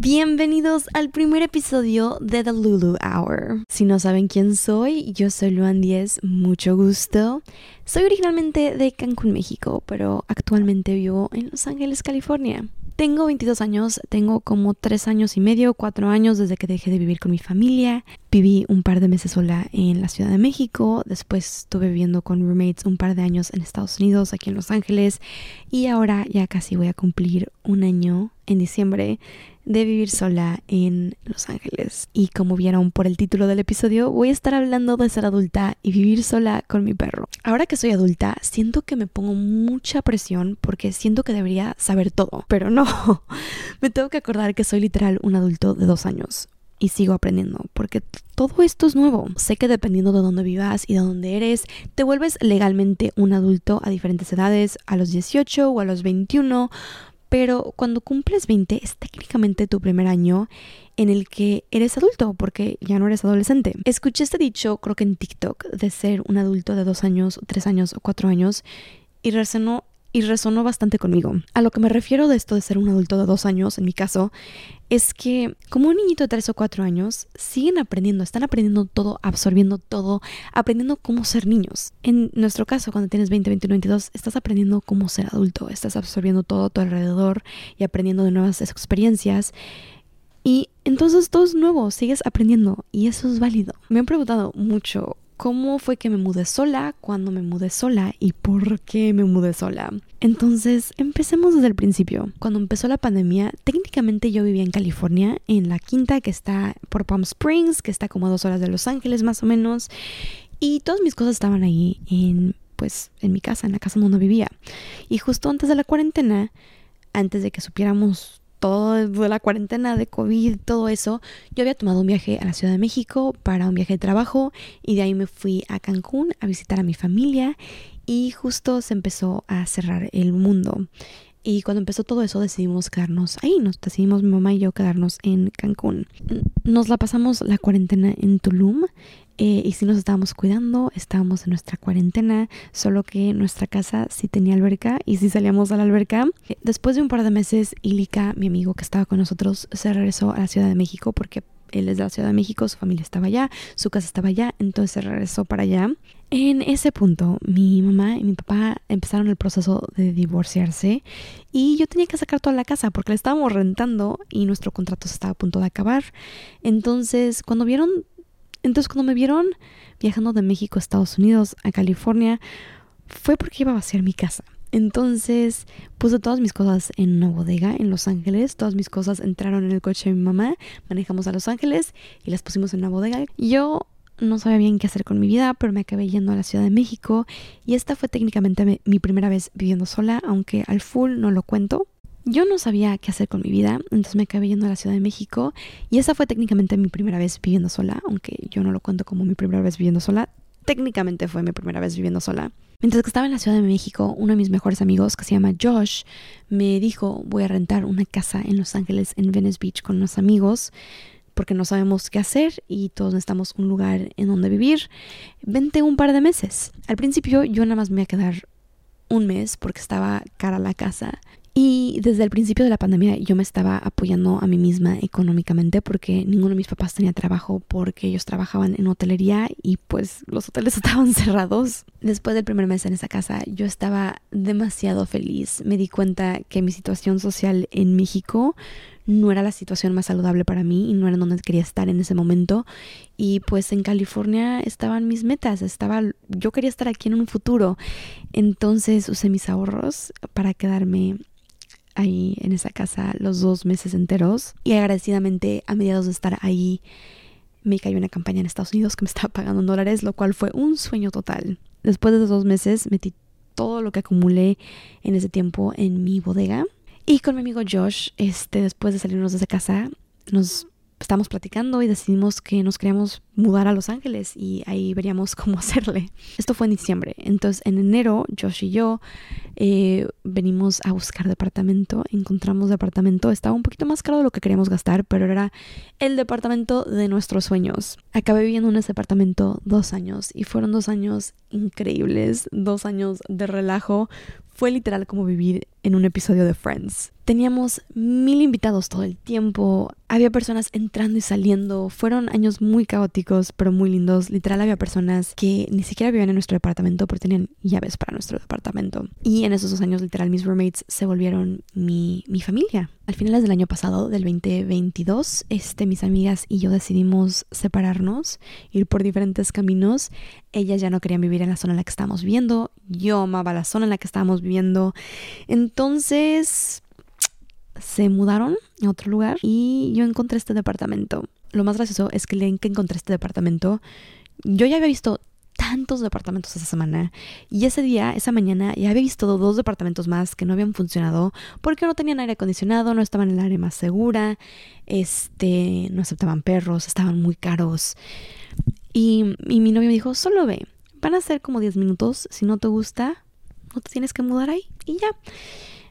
Bienvenidos al primer episodio de The Lulu Hour. Si no saben quién soy, yo soy Luan Diez, mucho gusto. Soy originalmente de Cancún, México, pero actualmente vivo en Los Ángeles, California. Tengo 22 años, tengo como 3 años y medio, 4 años desde que dejé de vivir con mi familia. Viví un par de meses sola en la Ciudad de México, después estuve viviendo con roommates un par de años en Estados Unidos, aquí en Los Ángeles, y ahora ya casi voy a cumplir un año en diciembre de vivir sola en Los Ángeles. Y como vieron por el título del episodio, voy a estar hablando de ser adulta y vivir sola con mi perro. Ahora que soy adulta, siento que me pongo mucha presión porque siento que debería saber todo, pero no. me tengo que acordar que soy literal un adulto de dos años y sigo aprendiendo porque todo esto es nuevo. Sé que dependiendo de dónde vivas y de dónde eres, te vuelves legalmente un adulto a diferentes edades, a los 18 o a los 21 pero cuando cumples 20 es técnicamente tu primer año en el que eres adulto, porque ya no eres adolescente. Escuché este dicho, creo que en TikTok, de ser un adulto de dos años, tres años o cuatro años, y resonó y resonó bastante conmigo. A lo que me refiero de esto de ser un adulto de dos años, en mi caso, es que como un niñito de tres o cuatro años, siguen aprendiendo, están aprendiendo todo, absorbiendo todo, aprendiendo cómo ser niños. En nuestro caso, cuando tienes 20, 21, 22, estás aprendiendo cómo ser adulto, estás absorbiendo todo a tu alrededor y aprendiendo de nuevas experiencias. Y entonces todo es nuevo, sigues aprendiendo y eso es válido. Me han preguntado mucho cómo fue que me mudé sola, cuándo me mudé sola y por qué me mudé sola. Entonces, empecemos desde el principio. Cuando empezó la pandemia, técnicamente yo vivía en California, en la quinta que está por Palm Springs, que está como a dos horas de Los Ángeles más o menos, y todas mis cosas estaban ahí en pues en mi casa, en la casa donde vivía. Y justo antes de la cuarentena, antes de que supiéramos todo la cuarentena de COVID, todo eso, yo había tomado un viaje a la Ciudad de México para un viaje de trabajo y de ahí me fui a Cancún a visitar a mi familia y justo se empezó a cerrar el mundo. Y cuando empezó todo eso decidimos quedarnos ahí, nos decidimos mi mamá y yo quedarnos en Cancún. Nos la pasamos la cuarentena en Tulum eh, y sí nos estábamos cuidando, estábamos en nuestra cuarentena, solo que nuestra casa sí tenía alberca y sí salíamos a la alberca. Después de un par de meses, Ilika, mi amigo que estaba con nosotros, se regresó a la Ciudad de México porque él es de la Ciudad de México, su familia estaba allá, su casa estaba allá, entonces se regresó para allá. En ese punto, mi mamá y mi papá empezaron el proceso de divorciarse y yo tenía que sacar toda la casa porque la estábamos rentando y nuestro contrato se estaba a punto de acabar. Entonces, cuando vieron entonces cuando me vieron viajando de México a Estados Unidos, a California, fue porque iba a vaciar mi casa. Entonces puse todas mis cosas en una bodega en Los Ángeles. Todas mis cosas entraron en el coche de mi mamá. Manejamos a Los Ángeles y las pusimos en una bodega. Yo no sabía bien qué hacer con mi vida, pero me acabé yendo a la Ciudad de México. Y esta fue técnicamente mi primera vez viviendo sola, aunque al full no lo cuento. Yo no sabía qué hacer con mi vida, entonces me acabé yendo a la Ciudad de México y esa fue técnicamente mi primera vez viviendo sola, aunque yo no lo cuento como mi primera vez viviendo sola, técnicamente fue mi primera vez viviendo sola. Mientras que estaba en la Ciudad de México, uno de mis mejores amigos, que se llama Josh, me dijo, voy a rentar una casa en Los Ángeles, en Venice Beach, con unos amigos, porque no sabemos qué hacer y todos necesitamos un lugar en donde vivir. Vente un par de meses. Al principio yo nada más me iba a quedar un mes porque estaba cara la casa y desde el principio de la pandemia yo me estaba apoyando a mí misma económicamente porque ninguno de mis papás tenía trabajo porque ellos trabajaban en hotelería y pues los hoteles estaban cerrados. Después del primer mes en esa casa yo estaba demasiado feliz. Me di cuenta que mi situación social en México no era la situación más saludable para mí y no era donde quería estar en ese momento. Y pues en California estaban mis metas, estaba, yo quería estar aquí en un futuro. Entonces usé mis ahorros para quedarme ahí en esa casa los dos meses enteros y agradecidamente a mediados de estar ahí me cayó una campaña en Estados Unidos que me estaba pagando en dólares, lo cual fue un sueño total. Después de esos dos meses metí todo lo que acumulé en ese tiempo en mi bodega y con mi amigo Josh, este, después de salirnos de esa casa, nos estamos platicando y decidimos que nos queríamos mudar a Los Ángeles y ahí veríamos cómo hacerle. Esto fue en diciembre. Entonces en enero Josh y yo eh, venimos a buscar departamento, encontramos departamento, estaba un poquito más caro de lo que queríamos gastar, pero era el departamento de nuestros sueños. Acabé viviendo en ese departamento dos años y fueron dos años increíbles, dos años de relajo Fue literal como vivir en un episodio de Friends. Teníamos mil invitados todo el tiempo, había personas entrando y saliendo, fueron años muy caóticos pero muy lindos, literal había personas que ni siquiera vivían en nuestro departamento pero tenían llaves para nuestro departamento. Y en esos dos años literal mis roommates se volvieron mi, mi familia. Al finales del año pasado, del 2022, este, mis amigas y yo decidimos separarnos, ir por diferentes caminos. Ellas ya no querían vivir en la zona en la que estábamos viviendo, yo amaba la zona en la que estábamos viviendo. Entonces se mudaron a otro lugar y yo encontré este departamento. Lo más gracioso es que el día que encontré este departamento, yo ya había visto tantos departamentos esa semana y ese día, esa mañana, ya había visto dos departamentos más que no habían funcionado porque no tenían aire acondicionado, no estaban en el área más segura, este, no aceptaban perros, estaban muy caros. Y, mi novio me dijo, solo ve, van a ser como 10 minutos, si no te gusta, no te tienes que mudar ahí y ya.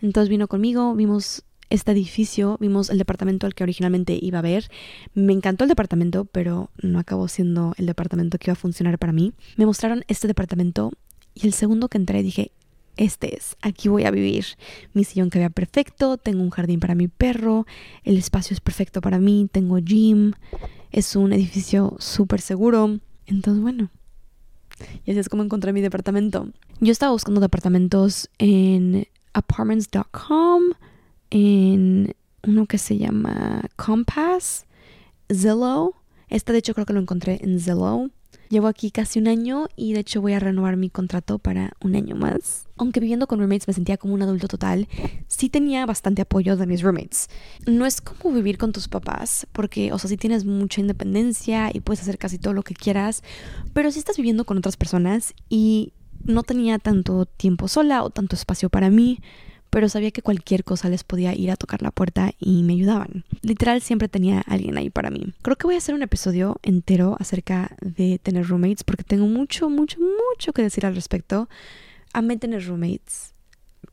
Entonces vino conmigo, vimos este edificio, vimos el departamento al que originalmente iba a ver. Me encantó el departamento, pero no acabó siendo el departamento que iba a funcionar para mí. Me mostraron este departamento y el segundo que entré dije, este es, aquí voy a vivir. Mi sillón queda perfecto, tengo un jardín para mi perro, el espacio es perfecto para mí, tengo gym, es un edificio súper seguro. Entonces, bueno, y así es como encontré mi departamento. Yo estaba buscando departamentos en apartments.com, en uno que se llama Compass, Zillow. Este de hecho creo que lo encontré en Zillow. Llevo aquí casi un año y de hecho voy a renovar mi contrato para un año más. Aunque viviendo con roommates me sentía como un adulto total, sí tenía bastante apoyo de mis roommates. No es como vivir con tus papás, porque, o sea, sí tienes mucha independencia y puedes hacer casi todo lo que quieras, pero si estás viviendo con otras personas y no tenía tanto tiempo sola o tanto espacio para mí, pero sabía que cualquier cosa les podía ir a tocar la puerta y me ayudaban. Literal siempre tenía alguien ahí para mí. Creo que voy a hacer un episodio entero acerca de tener roommates porque tengo mucho, mucho, mucho que decir al respecto. Amé tener roommates,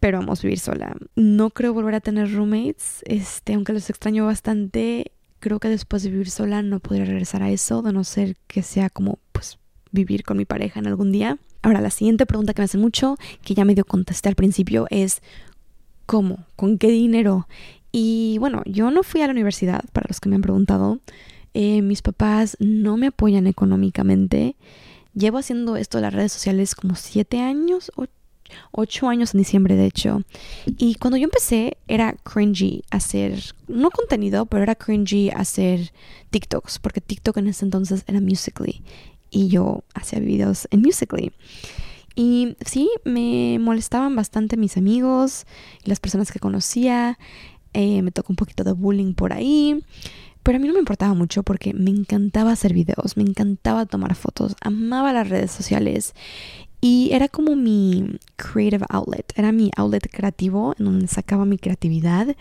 pero vamos a vivir sola. No creo volver a tener roommates, este, aunque los extraño bastante. Creo que después de vivir sola no podría regresar a eso, de no ser que sea como pues vivir con mi pareja en algún día. Ahora, la siguiente pregunta que me hace mucho, que ya medio contesté al principio, es ¿Cómo? ¿Con qué dinero? Y bueno, yo no fui a la universidad, para los que me han preguntado. Eh, mis papás no me apoyan económicamente. Llevo haciendo esto de las redes sociales como siete años, ocho años en diciembre de hecho. Y cuando yo empecé era cringy hacer, no contenido, pero era cringy hacer TikToks, porque TikTok en ese entonces era Musically y yo hacía videos en Musically. Y sí, me molestaban bastante mis amigos y las personas que conocía. Eh, me tocó un poquito de bullying por ahí. Pero a mí no me importaba mucho porque me encantaba hacer videos, me encantaba tomar fotos, amaba las redes sociales y era como mi creative outlet, era mi outlet creativo en donde sacaba mi creatividad.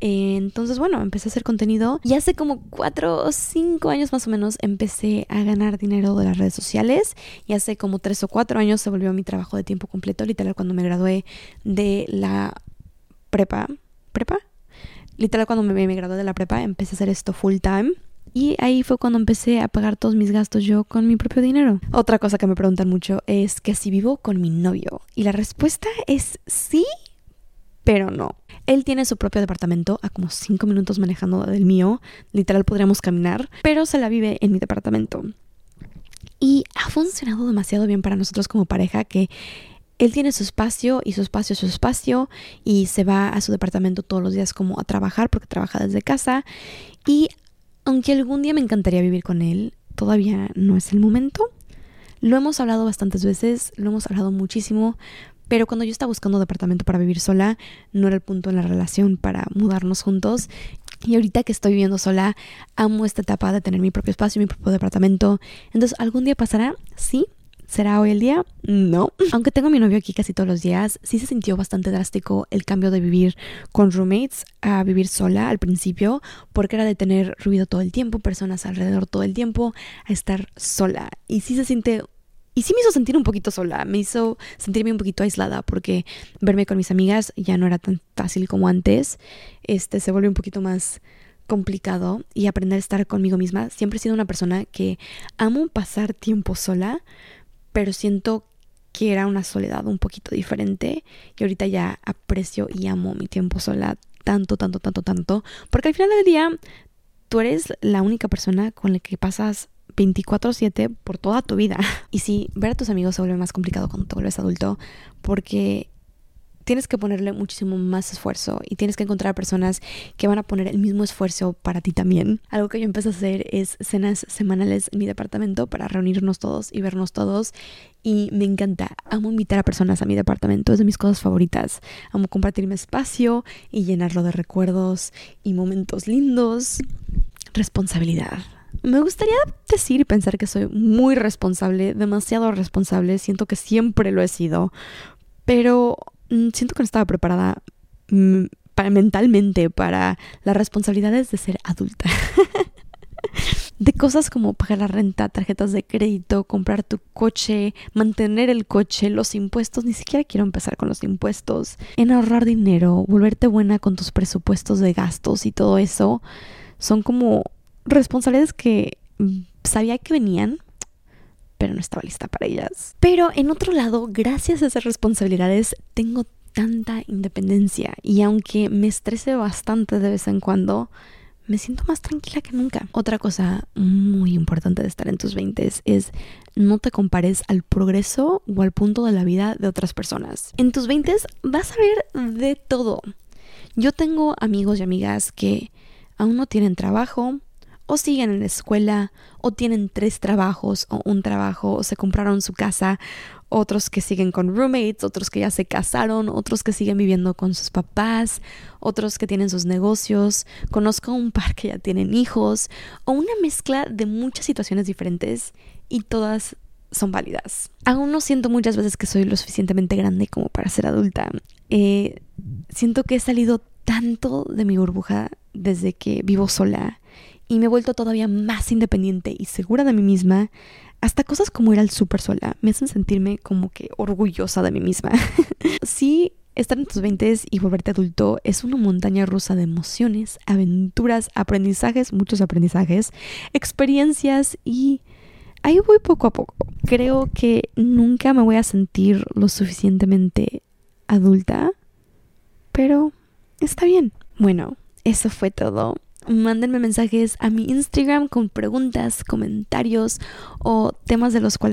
Entonces, bueno, empecé a hacer contenido y hace como cuatro o cinco años más o menos empecé a ganar dinero de las redes sociales y hace como tres o cuatro años se volvió mi trabajo de tiempo completo, literal cuando me gradué de la prepa. ¿Prepa? Literal cuando me, me gradué de la prepa empecé a hacer esto full time. Y ahí fue cuando empecé a pagar todos mis gastos yo con mi propio dinero. Otra cosa que me preguntan mucho es que si vivo con mi novio. Y la respuesta es sí, pero no. Él tiene su propio departamento a como 5 minutos manejando del mío. Literal podríamos caminar, pero se la vive en mi departamento. Y ha funcionado demasiado bien para nosotros como pareja que él tiene su espacio y su espacio es su espacio y se va a su departamento todos los días como a trabajar porque trabaja desde casa y aunque algún día me encantaría vivir con él, todavía no es el momento. Lo hemos hablado bastantes veces, lo hemos hablado muchísimo, pero cuando yo estaba buscando departamento para vivir sola, no era el punto en la relación para mudarnos juntos. Y ahorita que estoy viviendo sola, amo esta etapa de tener mi propio espacio, mi propio departamento. Entonces, ¿algún día pasará? Sí, ¿Será hoy el día? No. Aunque tengo a mi novio aquí casi todos los días, sí se sintió bastante drástico el cambio de vivir con roommates a vivir sola al principio, porque era de tener ruido todo el tiempo, personas alrededor todo el tiempo, a estar sola. Y sí se siente y sí me hizo sentir un poquito sola, me hizo sentirme un poquito aislada porque verme con mis amigas ya no era tan fácil como antes. Este se vuelve un poquito más complicado y aprender a estar conmigo misma. Siempre he sido una persona que amo pasar tiempo sola, pero siento que era una soledad un poquito diferente y ahorita ya aprecio y amo mi tiempo sola tanto, tanto, tanto, tanto, porque al final del día tú eres la única persona con la que pasas 24/7 por toda tu vida. Y sí, ver a tus amigos se vuelve más complicado cuando te vuelves adulto porque tienes que ponerle muchísimo más esfuerzo y tienes que encontrar personas que van a poner el mismo esfuerzo para ti también. Algo que yo empecé a hacer es cenas semanales en mi departamento para reunirnos todos y vernos todos y me encanta. Amo invitar a personas a mi departamento, es de mis cosas favoritas. Amo compartir mi espacio y llenarlo de recuerdos y momentos lindos. Responsabilidad. Me gustaría decir y pensar que soy muy responsable, demasiado responsable, siento que siempre lo he sido, pero siento que no estaba preparada mm, para, mentalmente para las responsabilidades de ser adulta. de cosas como pagar la renta, tarjetas de crédito, comprar tu coche, mantener el coche, los impuestos, ni siquiera quiero empezar con los impuestos, en ahorrar dinero, volverte buena con tus presupuestos de gastos y todo eso, son como responsabilidades que mm, sabía que venían, pero no estaba lista para ellas. Pero en otro lado, gracias a esas responsabilidades, tengo tanta independencia y aunque me estrese bastante de vez en cuando, me siento más tranquila que nunca. Otra cosa muy importante de estar en tus 20 es no te compares al progreso o al punto de la vida de otras personas. En tus 20 vas a ver de todo. Yo tengo amigos y amigas que aún no tienen trabajo, o siguen en la escuela, o tienen tres trabajos o un trabajo, o se compraron su casa, otros que siguen con roommates, otros que ya se casaron, otros que siguen viviendo con sus papás, otros que tienen sus negocios, conozco un par que ya tienen hijos, o una mezcla de muchas situaciones diferentes y todas son válidas. Aún no siento muchas veces que soy lo suficientemente grande como para ser adulta. Eh, siento que he salido tanto de mi burbuja desde que vivo sola y me he vuelto todavía más independiente y segura de mí misma. Hasta cosas como ir al súper sola me hacen sentirme como que orgullosa de mí misma. sí, estar en tus 20 y volverte adulto es una montaña rusa de emociones, aventuras, aprendizajes, muchos aprendizajes, experiencias y ahí voy poco a poco. Creo que nunca me voy a sentir lo suficientemente adulta, pero está bien. Bueno, eso fue todo mándenme mensajes a mi Instagram con preguntas, comentarios o temas de los cuales